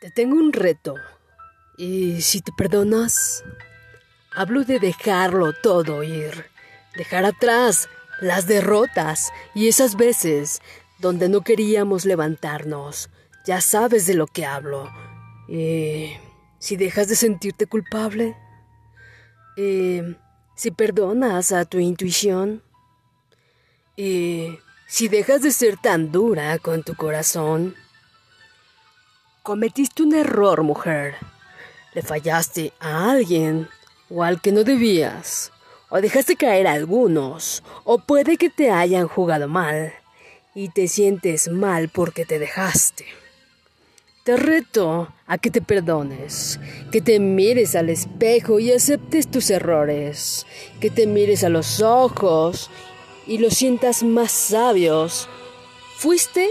Te tengo un reto. Y si te perdonas, hablo de dejarlo todo ir. Dejar atrás las derrotas y esas veces donde no queríamos levantarnos. Ya sabes de lo que hablo. Y si dejas de sentirte culpable. Y si perdonas a tu intuición. Y si dejas de ser tan dura con tu corazón. Cometiste un error, mujer. Le fallaste a alguien o al que no debías. O dejaste caer a algunos. O puede que te hayan jugado mal. Y te sientes mal porque te dejaste. Te reto a que te perdones, que te mires al espejo y aceptes tus errores, que te mires a los ojos y los sientas más sabios. Fuiste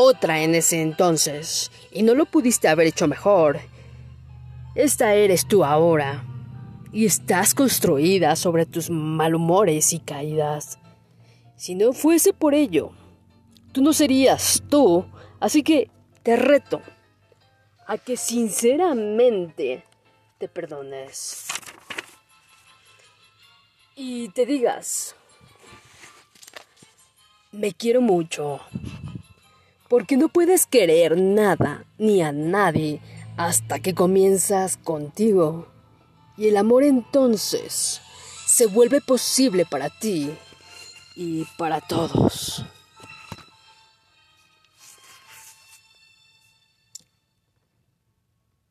otra en ese entonces y no lo pudiste haber hecho mejor. Esta eres tú ahora y estás construida sobre tus malhumores y caídas. Si no fuese por ello, tú no serías tú, así que te reto a que sinceramente te perdones y te digas, me quiero mucho. Porque no puedes querer nada ni a nadie hasta que comienzas contigo. Y el amor entonces se vuelve posible para ti y para todos.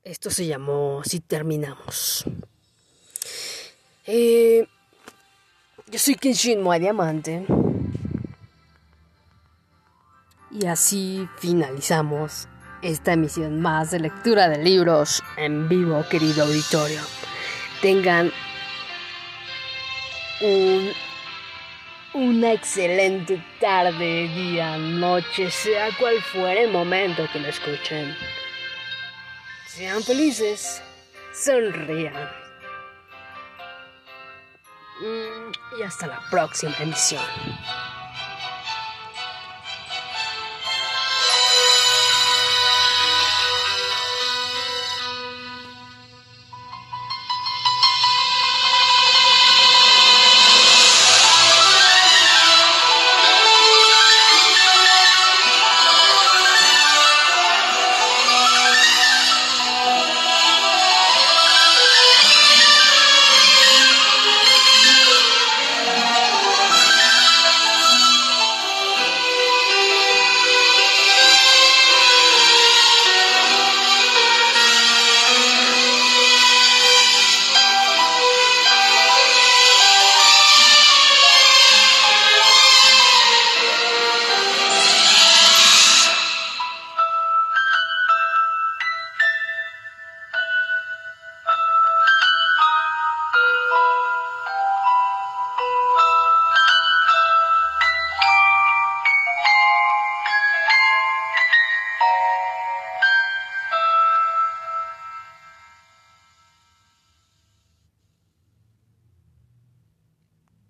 Esto se llamó Si terminamos. Eh, yo soy Kenshin Moa Diamante. Y así finalizamos esta emisión más de lectura de libros en vivo, querido auditorio. Tengan un, una excelente tarde, día, noche, sea cual fuera el momento que lo escuchen. Sean felices, sonrían. Mm, y hasta la próxima emisión.